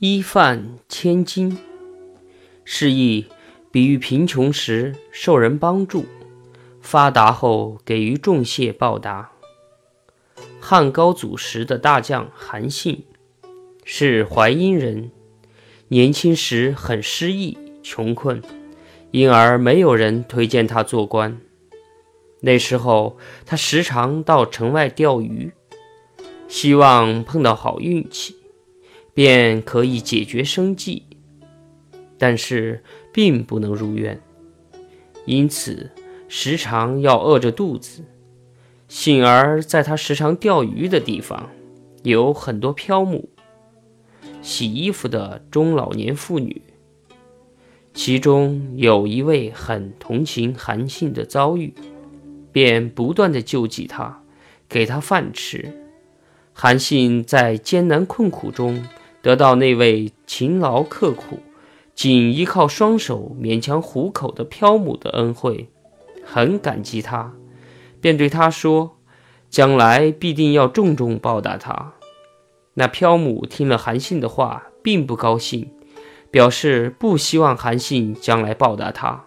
一饭千金，是意比喻贫穷时受人帮助，发达后给予重谢报答。汉高祖时的大将韩信是淮阴人，年轻时很失意、穷困，因而没有人推荐他做官。那时候他时常到城外钓鱼，希望碰到好运气。便可以解决生计，但是并不能如愿，因此时常要饿着肚子。幸而在他时常钓鱼的地方，有很多漂母、洗衣服的中老年妇女，其中有一位很同情韩信的遭遇，便不断的救济他，给他饭吃。韩信在艰难困苦中。得到那位勤劳刻苦、仅依靠双手勉强糊口的漂母的恩惠，很感激他，便对他说：“将来必定要重重报答他。”那漂母听了韩信的话，并不高兴，表示不希望韩信将来报答他。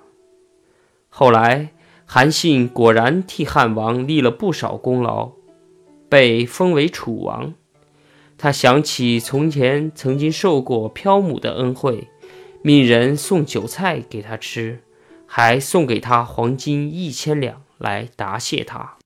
后来，韩信果然替汉王立了不少功劳，被封为楚王。他想起从前曾经受过漂母的恩惠，命人送酒菜给他吃，还送给他黄金一千两来答谢他。